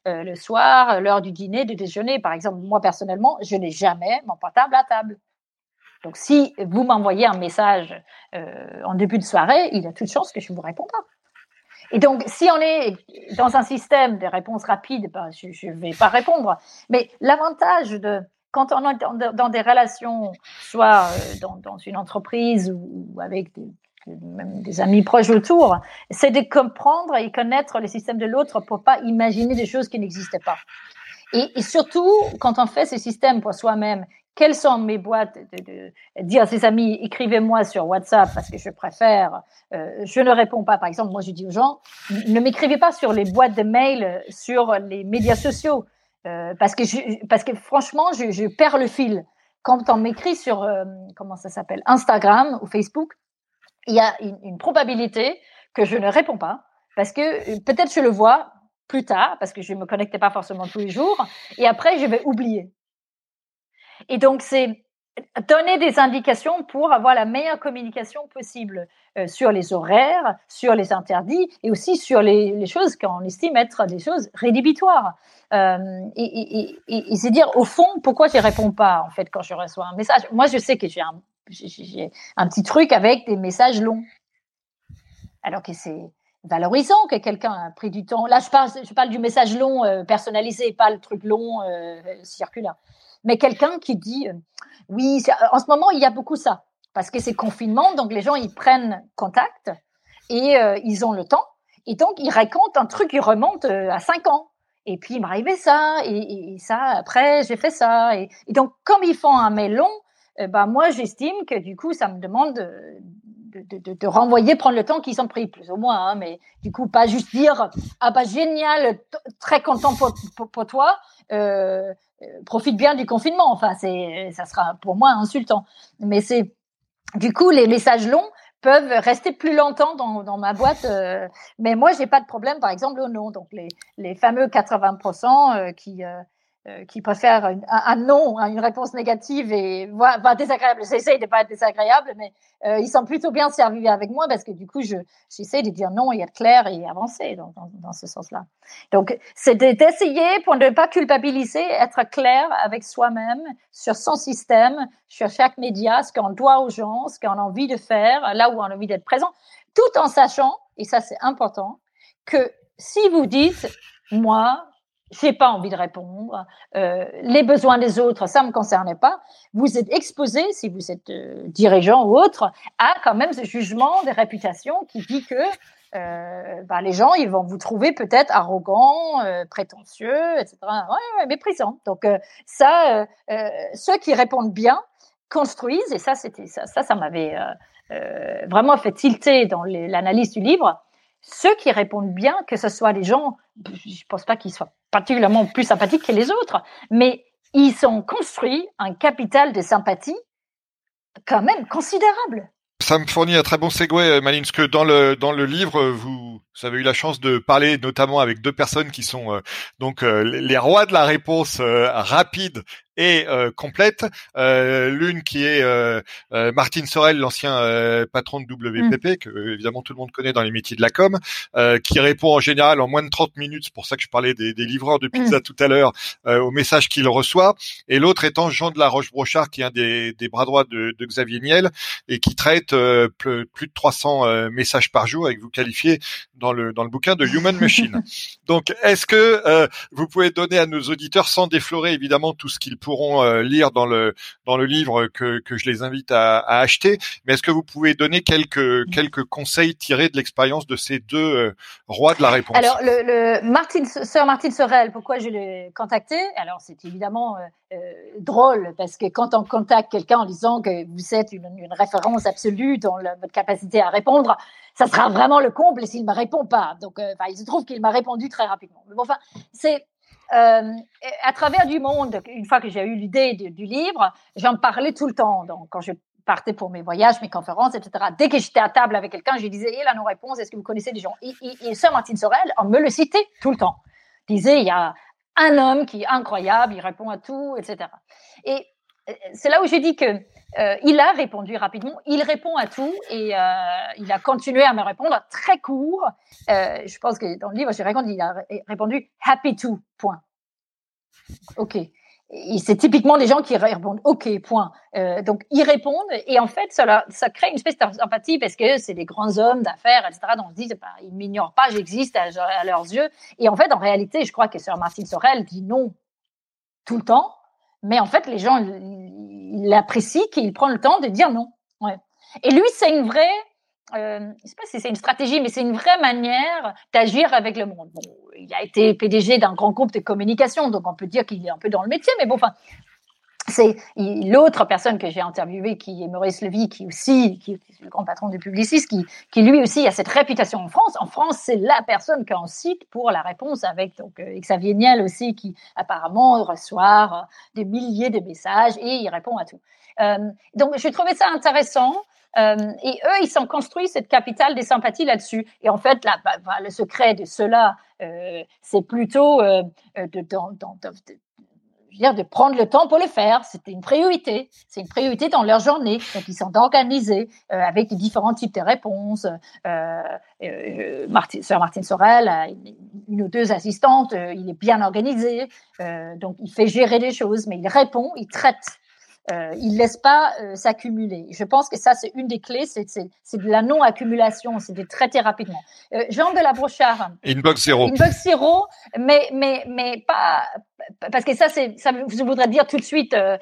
euh, le soir, l'heure du dîner, du déjeuner, par exemple. Moi personnellement, je n'ai jamais mon portable à table. Donc, si vous m'envoyez un message en début de soirée, il y a toute chance que je vous réponds pas. Et donc, si on est dans un système de réponse rapide, ben, je ne vais pas répondre. Mais l'avantage de quand on est dans, des relations, soit dans, une entreprise ou avec des, même des amis proches autour, c'est de comprendre et connaître le système de l'autre pour pas imaginer des choses qui n'existaient pas. Et, surtout, quand on fait ces systèmes pour soi-même, quelles sont mes boîtes de, dire à ses amis, écrivez-moi sur WhatsApp parce que je préfère, euh, je ne réponds pas. Par exemple, moi, je dis aux gens, ne m'écrivez pas sur les boîtes de mail, sur les médias sociaux, euh, parce que parce que franchement, je, perds le fil. Quand on m'écrit sur, euh, comment ça s'appelle, Instagram ou Facebook, il y a une, probabilité que je ne réponds pas parce que euh, peut-être je le vois plus tard parce que je ne me connectais pas forcément tous les jours et après je vais oublier. Et donc c'est donner des indications pour avoir la meilleure communication possible euh, sur les horaires, sur les interdits et aussi sur les, choses qu'on estime être des choses rédhibitoires. Euh, et, c'est dire au fond pourquoi je réponds pas en fait quand je reçois un message. Moi je sais que j'ai un j'ai un petit truc avec des messages longs. Alors que c'est valorisant que quelqu'un a pris du temps. Là, je parle, du message long euh, personnalisé, pas le truc long euh, circulaire. Mais quelqu'un qui dit, euh, oui, en ce moment, il y a beaucoup ça, parce que c'est confinement, donc les gens, ils prennent contact et ils ont le temps. Et donc, ils racontent un truc qui remonte à cinq ans. Et puis, il m'arrivait ça, et, ça, après, j'ai fait ça. Et, et, donc, comme ils font un mail long, bah, moi, j'estime que du coup, ça me demande de, de, de, renvoyer, prendre le temps qu'ils ont pris, plus ou moins. Hein, mais du coup, pas juste dire ah bah génial, très content pour, pour, toi, euh, euh, profite bien du confinement. Enfin, ça sera pour moi insultant. Mais c'est du coup les messages longs peuvent rester plus longtemps dans, dans ma boîte. mais moi, j'ai pas de problème, par exemple, au nom. Donc, les, les fameux 80% qui, euh, qui préfèrent un, un, non une réponse négative et voire, désagréable. J'essaye de pas être désagréable, mais euh, ils sont plutôt bien servis avec moi parce que du coup, je j'essaie de dire non et être clair et avancer dans, dans, dans ce sens-là. Donc, c'est d'essayer pour ne pas culpabiliser, être clair avec soi-même sur son système, sur chaque média, ce qu'on doit aux gens, ce qu'on a envie de faire, là où on a envie d'être présent, tout en sachant, et ça c'est important, que si vous dites moi, j'ai pas envie de répondre. Euh, les besoins des autres, ça me concerne pas. Vous êtes exposé, si vous êtes euh, dirigeant ou autre, à quand même ce jugement des réputations qui dit que euh, bah, les gens, ils vont vous trouver peut-être arrogant, euh, prétentieux, etc. Ouais, ouais, méprisant. Donc euh, ça, ceux qui répondent bien construisent, et ça, c'était ça, ça, ça m'avait vraiment fait tilter dans l'analyse du livre ceux qui répondent bien, que ce soit les gens, je pense pas qu'ils soient particulièrement plus sympathiques que les autres, mais ils ont construit un capital de sympathie quand même considérable. Ça me fournit un très bon segue, Maline, parce que dans le dans le livre, vous, avez eu la chance de parler notamment avec deux personnes qui sont euh, donc euh, les rois de la réponse rapide et euh, complète. Euh, l'une qui est euh, Martine Sorel, l'ancien patron de WPP, mm. que évidemment tout le monde connaît dans les métiers de la com, qui répond en général en moins de 30 minutes, c'est pour ça que je parlais des, des livreurs de pizza mm. tout à l'heure, aux messages qu'il reçoit. Et l'autre étant Jean de la Roche-Brochard, qui est un des, des bras droits de, de, Xavier Niel, et qui traite plus, de 300 messages par jour, avec vous qualifiez dans le, dans le bouquin de Human Machine. Donc, est-ce que vous pouvez donner à nos auditeurs, sans déflorer évidemment tout ce qu'ils pourront euh, lire dans le dans le livre que, que je les invite à, à acheter. Mais est-ce que vous pouvez donner quelques quelques conseils tirés de l'expérience de ces deux euh, rois de la réponse? Alors le, le Martin, sœur Martine Sorel, pourquoi je l'ai contacté Alors c'est évidemment euh, drôle parce que quand on contacte quelqu'un en disant que vous êtes une, une référence absolue dans votre capacité à répondre, ça sera vraiment le comble s'il me répond pas. Donc, il se trouve qu'il m'a répondu très rapidement. Mais enfin, c'est euh, à travers du monde, une fois que j'ai eu l'idée du livre, j'en parlais tout le temps. Donc, quand je partais pour mes voyages, mes conférences, etc. Dès que j'étais à table avec quelqu'un, je disais, il a nos réponses, est-ce que vous connaissez des gens? Et, et, et Sœur Martine Sorel, on me le citait tout le temps. disait, il y a un homme qui est incroyable, il répond à tout, etc. Et euh, c'est là où j'ai dit que euh, il a répondu rapidement, il répond à tout et euh, il a continué à me répondre très court. Euh, je pense que dans le livre, j'ai répondu, il a répondu happy to, point. OK. C'est typiquement des gens qui répondent OK, point. Donc, ils répondent et en fait, ça, ça crée une espèce d'empathie parce que c'est des grands hommes d'affaires, etc. Donc, on se dit, bah, ils m'ignorent pas, j'existe à, à, leurs yeux. Et en fait, en réalité, je crois que Sir Martin Sorel dit non tout le temps. Mais en fait, les gens, il apprécie qu'il prend le temps de dire non. Et lui, c'est une vraie, euh, je sais pas si c'est une stratégie, mais c'est une vraie manière d'agir avec le monde. Il a été PDG d'un grand groupe de communication, donc on peut dire qu'il est un peu dans le métier, mais bon, enfin, c'est l'autre personne que j'ai interviewée, qui est Maurice Levy, qui aussi, qui est le grand patron du Publicis, qui, qui lui aussi a cette réputation en France. En France, c'est la personne qu'on cite pour la réponse avec donc euh, Xavier Niel aussi, qui apparemment reçoit euh, des milliers de messages et il répond à tout. Euh, donc, je trouvais ça intéressant. Euh, et eux, ils sont construits cette capitale des sympathies là-dessus. Et en fait, là, bah, bah, le secret de cela, euh, c'est plutôt euh, de, dans, dans, de, dire, de prendre le temps pour le faire. C'était une priorité. C'est une priorité dans leur journée. Donc, ils sont organisés euh, avec différents types de réponses. Euh, euh, Martin, Sœur Martine Sorel une, une, ou deux assistantes. Euh, il est bien organisé. Euh, donc, il fait gérer des choses, mais il répond, il traite euh, il laisse pas euh, s'accumuler. Je pense que ça, c'est une des clés, c'est de la non-accumulation, c'est de traiter rapidement. Euh, Jean de la Brochard. Inbox zéro. Inbox zéro, mais, mais, mais pas, parce que ça, c'est, ça voudrait dire tout de suite euh,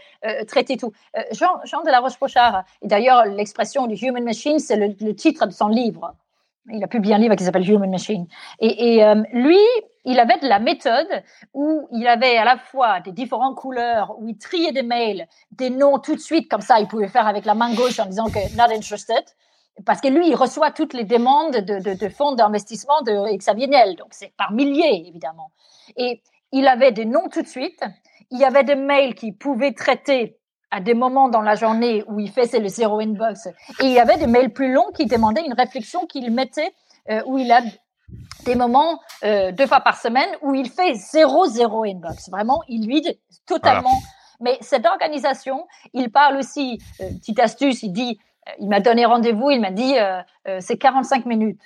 traiter tout. Jean, Jean de la Roche-Brochard, et d'ailleurs, l'expression du human machine, c'est le, le titre de son livre. Il a publié un livre qui s'appelle Human Machine. Et, et lui, il avait de la méthode où il avait à la fois des différentes couleurs, où il triait des mails, des noms tout de suite, comme ça, il pouvait faire avec la main gauche en disant que not interested. Parce que lui, il reçoit toutes les demandes de, fonds d'investissement de Xavier Niel. Donc, c'est par milliers, évidemment. Et il avait des noms tout de suite. Il y avait des mails qu'il pouvait traiter à des moments dans la journée où il fait c'est le zéro inbox. Et il y avait des mails plus longs qui demandaient une réflexion qu'il mettait euh, où il a des moments euh, deux fois par semaine où il fait zéro zéro inbox. Vraiment, il dit totalement. Mais cette organisation, il parle aussi, euh, petite astuce, il dit, euh, il m'a donné rendez-vous, il m'a dit c'est 45 minutes.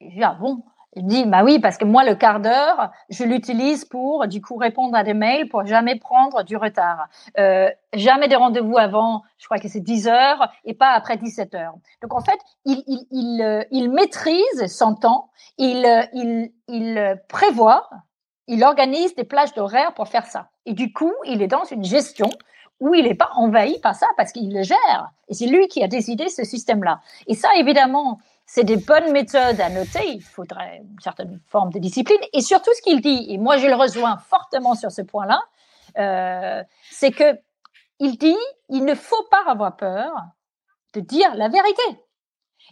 Et je dis ah bon, il dit, bah oui, parce que moi, le quart d'heure, je l'utilise pour, du coup, répondre à des mails pour jamais prendre du retard. Euh, jamais de rendez-vous avant, je crois que c'est 10 heures et pas après 17 heures. Donc, en fait, il, il, il, euh, il maîtrise son temps, il, euh, il, il prévoit, il organise des plages d'horaire pour faire ça. Et du coup, il est dans une gestion où il n'est pas envahi par ça parce qu'il le gère. Et c'est lui qui a décidé ce système-là. Et ça, évidemment, c'est des bonnes méthodes à noter. Il faudrait une certaine forme de discipline. Et surtout, ce qu'il dit, et moi je le rejoins fortement sur ce point-là, euh, c'est que il dit, il ne faut pas avoir peur de dire la vérité.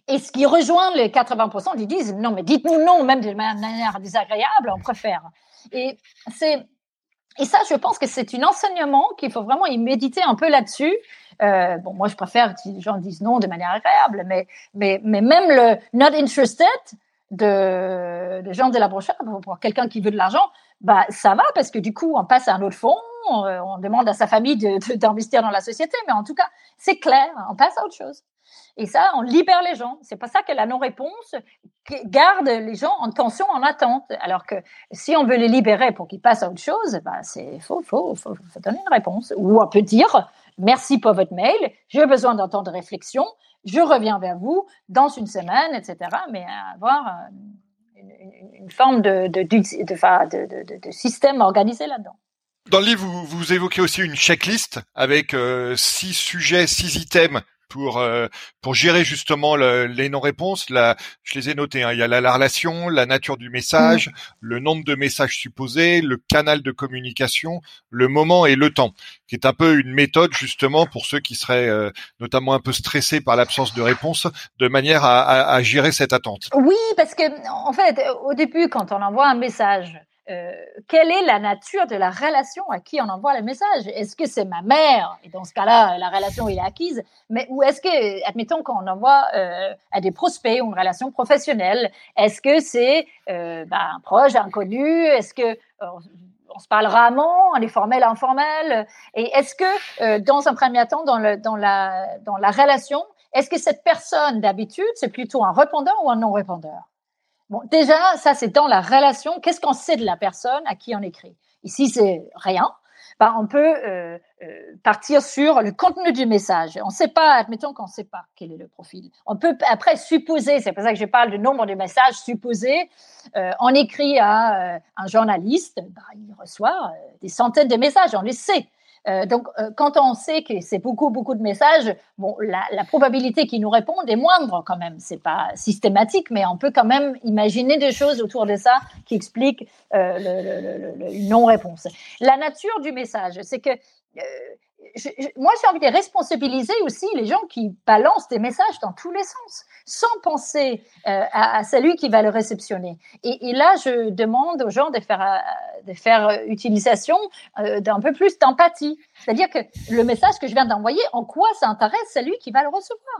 Et ce qui rejoint les 80%, ils disent non, mais dites-nous non, même de manière désagréable, on préfère. Et c'est et ça, je pense que c'est un enseignement qu'il faut vraiment y méditer un peu là-dessus. Euh, bon, moi, je préfère que les gens disent non de manière agréable, mais, mais, mais même le not interested de, de Jean de la Brochard, pour quelqu'un qui veut de l'argent, bah, ça va parce que du coup, on passe à un autre fonds, on, demande à sa famille d'investir dans la société, mais en tout cas, c'est clair, on passe à autre chose. Et ça, on libère les gens. C'est pas ça que la non-réponse garde les gens en tension, en attente. Alors que si on veut les libérer pour qu'ils passent à autre chose, bah c'est faut, faut, faut, faut, donner une réponse. Ou on peut dire merci pour votre mail, j'ai besoin d'un temps de réflexion, je reviens vers vous dans une semaine, etc. Mais avoir euh, une, forme de, système organisé là-dedans. Dans le livre, vous, vous, évoquez aussi une checklist avec euh, six sujets, six items pour euh, pour gérer justement les non-réponses. Là, je les ai notés. Hein. Il y a la, relation, la nature du message, mmh. le nombre de messages supposés, le canal de communication, le moment et le temps, qui est un peu une méthode justement pour ceux qui seraient euh, notamment un peu stressés par l'absence de réponse, de manière à, à gérer cette attente. Oui, parce que en fait, au début, quand on envoie un message euh, quelle est la nature de la relation à qui on envoie le message? Est-ce que c'est ma mère? Et dans ce cas-là, la relation est acquise. Mais ou est-ce que, admettons qu'on envoie euh, à des prospects ou une relation professionnelle, est-ce que c'est euh, bah, un proche, inconnu Est-ce que on se parle rarement, on est formel, informel? Et est-ce que, dans un premier temps, dans, la, dans la relation, est-ce que cette personne d'habitude, c'est plutôt un répondeur ou un non-répondeur? Bon, déjà, ça, c'est dans la relation. Qu'est-ce qu'on sait de la personne à qui on écrit? Ici, c'est rien. Ben, on peut euh, euh, partir sur le contenu du message. On ne sait pas, admettons qu'on ne sait pas quel est le profil. On peut après supposer, c'est pour ça que je parle du nombre de messages supposés. Euh, on écrit à un journaliste, ben, il reçoit des centaines de messages, on le sait. Euh, donc, euh, quand on sait que c'est beaucoup, beaucoup de messages, bon, la, probabilité qu'ils nous répondent est moindre quand même. C'est pas systématique, mais on peut quand même imaginer des choses autour de ça qui expliquent euh, non-réponse. La nature du message, c'est que euh, moi, j'ai envie de responsabiliser aussi les gens qui balancent des messages dans tous les sens, sans penser euh, à, celui qui va le réceptionner. Et, là, je demande aux gens de faire, euh, de faire utilisation d'un peu plus d'empathie. C'est-à-dire que le message que je viens d'envoyer, en quoi ça intéresse celui qui va le recevoir?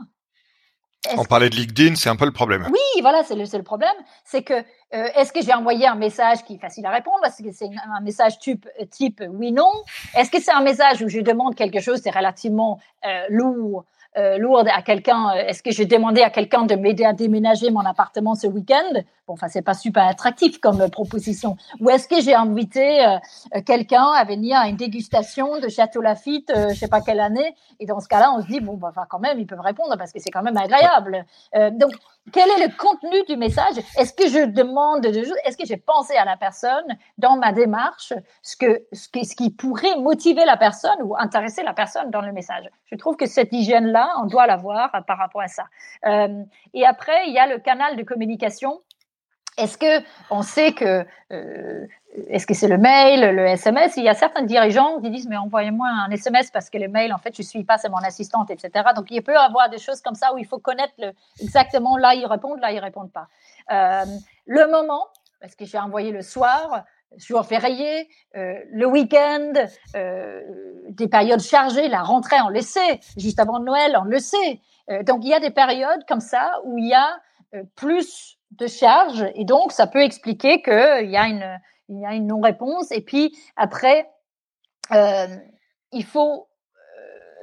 On parlait de LinkedIn, c'est un peu le problème. Oui, voilà, c'est le, le, problème. C'est que, euh, est-ce que j'ai envoyé un message qui est facile à répondre Est-ce que c'est un message type, type oui-non Est-ce que c'est un message où je demande quelque chose, c'est relativement euh, lourd euh, lourde à quelqu'un. Euh, est-ce que j'ai demandé à quelqu'un de m'aider à déménager mon appartement ce week-end? Bon, enfin, c'est pas super attractif comme euh, proposition. Ou est-ce que j'ai invité quelqu'un à venir à une dégustation de Château Lafitte, je sais pas quelle année? Et dans ce cas-là, on se dit bon, bah, enfin, quand même, ils peuvent répondre parce que c'est quand même agréable. donc, quel est le contenu du message? Est-ce que je demande de Est-ce que j'ai pensé à la personne dans ma démarche, ce que, ce qui pourrait motiver la personne ou intéresser la personne dans le message? Je trouve que cette hygiène-là, on doit l'avoir par rapport à ça. Euh, et après, il y a le canal de communication. Est-ce que on sait que euh, est-ce que c'est le mail, le SMS Il y a certains dirigeants qui disent mais envoyez-moi un SMS parce que le mail en fait je suis pas c'est mon assistante etc. Donc il peut y avoir des choses comme ça où il faut connaître exactement là ils répondent là ils répondent pas. Euh, le moment parce que j'ai envoyé le soir jours fériés, le week-end, des périodes chargées, la rentrée, on le sait, juste avant Noël, on le sait. donc il y a des périodes comme ça où il y a plus de charges et donc ça peut expliquer qu'il y a une, il y a une non-réponse. Et puis après, il faut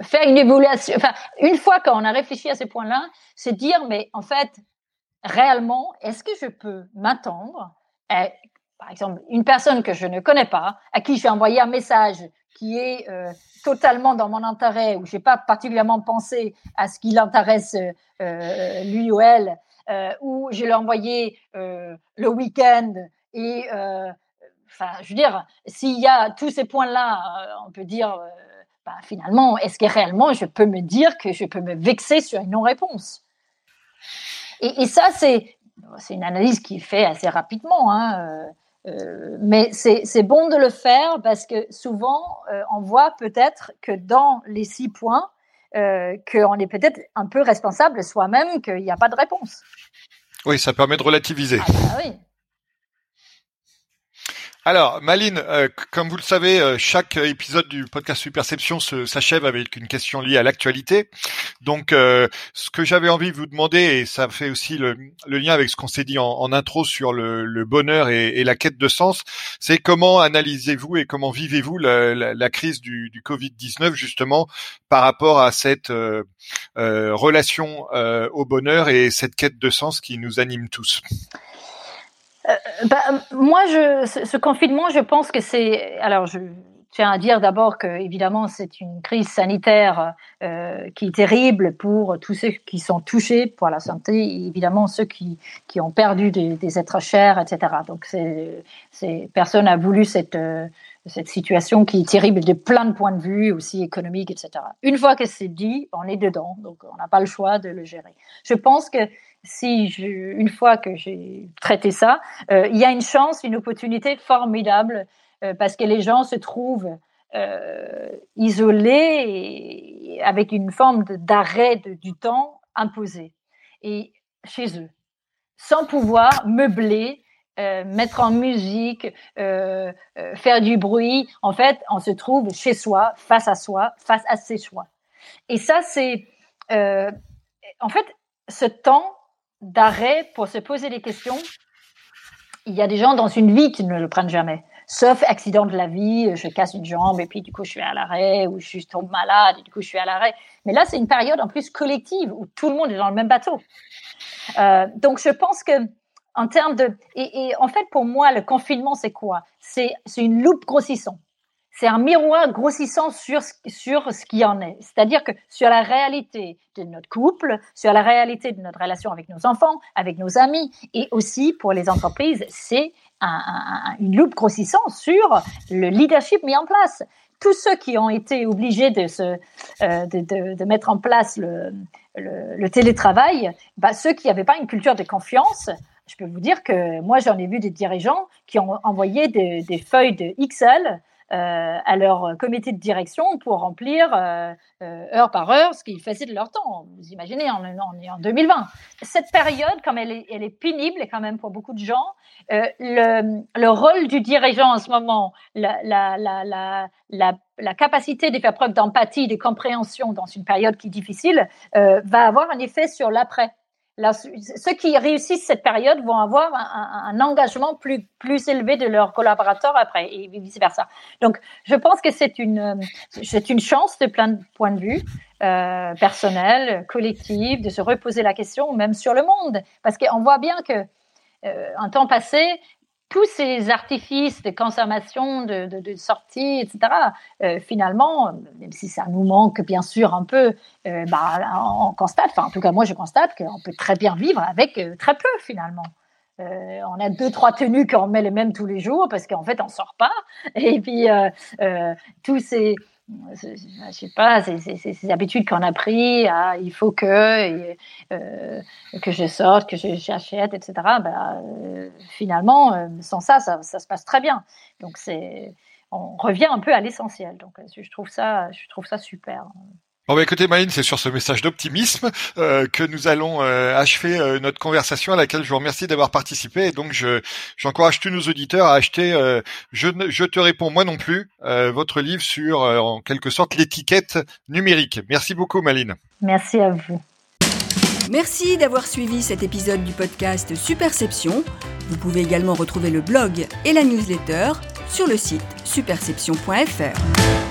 faire une évaluation. Enfin, une fois qu'on a réfléchi à ces points-là, c'est dire, mais en fait, réellement, est-ce que je peux m'attendre à, par exemple, une personne que je ne connais pas, à qui j'ai envoyé un message qui est euh, totalement dans mon intérêt, où j'ai pas particulièrement pensé à ce qui l'intéresse euh, lui ou elle, euh, ou je l'ai envoyé euh, le week-end et euh, enfin, je veux dire, s'il y a tous ces points-là, on peut dire bah, finalement, est-ce que réellement je peux me dire que je peux me vexer sur une non-réponse? Et, ça, c'est une analyse qui est faite assez rapidement, hein, euh, mais c'est bon de le faire parce que souvent, on voit peut-être que dans les six points, euh, qu'on est peut-être un peu responsable soi-même, qu'il n'y a pas de réponse. Oui, ça permet de relativiser. Ah, bah oui. Alors, Maline, euh, comme vous le savez, euh, chaque épisode du podcast Superception s'achève avec une question liée à l'actualité. Donc, euh, ce que j'avais envie de vous demander, et ça fait aussi le, lien avec ce qu'on s'est dit en, intro sur le, bonheur et, la quête de sens, c'est comment analysez-vous et comment vivez-vous la, crise du, du Covid-19 justement par rapport à cette relation au bonheur et cette quête de sens qui nous anime tous? Euh, bah, moi, je, ce, confinement, je pense que c'est. Alors, je tiens à dire d'abord que, évidemment, c'est une crise sanitaire euh, qui est terrible pour tous ceux qui sont touchés pour la santé, évidemment ceux qui, qui ont perdu des, des êtres chers, etc. Donc, c'est, personne n'a voulu cette, euh, cette situation qui est terrible de plein de points de vue, aussi économiques, etc. Une fois que c'est dit, on est dedans, donc on n'a pas le choix de le gérer. Je pense que si une fois que j'ai traité ça, euh, il y a une chance, une opportunité formidable euh, parce que les gens se trouvent euh, isolés avec une forme d'arrêt du temps imposé et chez eux, sans pouvoir meubler, mettre en musique, faire du bruit. En fait, on se trouve chez soi, face à soi, face à ses choix. Et ça, c'est en fait ce temps d'arrêt pour se poser des questions. Il y a des gens dans une vie qui ne le prennent jamais. Sauf accident de la vie, je casse une jambe et puis du coup je suis à l'arrêt ou je tombe malade et du coup je suis à l'arrêt. Mais là c'est une période en plus collective où tout le monde est dans le même bateau. Euh, donc je pense que en termes de et, et en fait pour moi le confinement c'est quoi? C'est c'est une loupe grossissante c'est un miroir grossissant sur, sur ce qui en est. C'est-à-dire que sur la réalité de notre couple, sur la réalité de notre relation avec nos enfants, avec nos amis, et aussi pour les entreprises, c'est un, une loupe grossissante sur le leadership mis en place. Tous ceux qui ont été obligés de, euh, de, mettre en place le, le, télétravail, bah, ceux qui n'avaient pas une culture de confiance, je peux vous dire que moi j'en ai vu des dirigeants qui ont envoyé des, des feuilles de XL à leur comité de direction pour remplir euh, euh, heure par heure ce qu'ils faisaient de leur temps. Vous imaginez, on, est en 2020. Cette période, comme elle est, pénible quand même pour beaucoup de gens, le, le, rôle du dirigeant en ce moment, la capacité de faire preuve d'empathie, de compréhension dans une période qui est difficile, va avoir un effet sur l'après ceux qui réussissent cette période vont avoir un, engagement plus, élevé de leurs collaborateurs après et vice versa. Donc, je pense que c'est une, c'est une chance de plein de points de vue euh, personnels, collectifs, de se reposer la question, même sur le monde, parce qu'on voit bien que euh, en temps passé, tous ces artifices de consommation, de, de, sortie, etc., euh, finalement, même si ça nous manque bien sûr un peu, euh, bah, on constate, enfin en tout cas moi je constate qu'on peut très bien vivre avec euh, très peu finalement. On a deux trois tenues qu'on met les mêmes tous les jours parce qu'en fait on sort pas. Et puis tous ces je sais pas, ces habitudes qu'on a pris, ah, il faut que euh, que je sorte, que j'achète, etc. Ben, euh, finalement, euh, sans ça, ça, se passe très bien. Donc on revient un peu à l'essentiel. Donc je trouve ça, je trouve ça super. Bon bah écoutez Maline, c'est sur ce message d'optimisme euh, que nous allons euh, achever euh, notre conversation à laquelle je vous remercie d'avoir participé et donc je j'encourage tous nos auditeurs à acheter je, je te réponds moi non plus votre livre sur en quelque sorte l'étiquette numérique. Merci beaucoup Maline. Merci à vous. Merci d'avoir suivi cet épisode du podcast Superception. Vous pouvez également retrouver le blog et la newsletter sur le site superception.fr.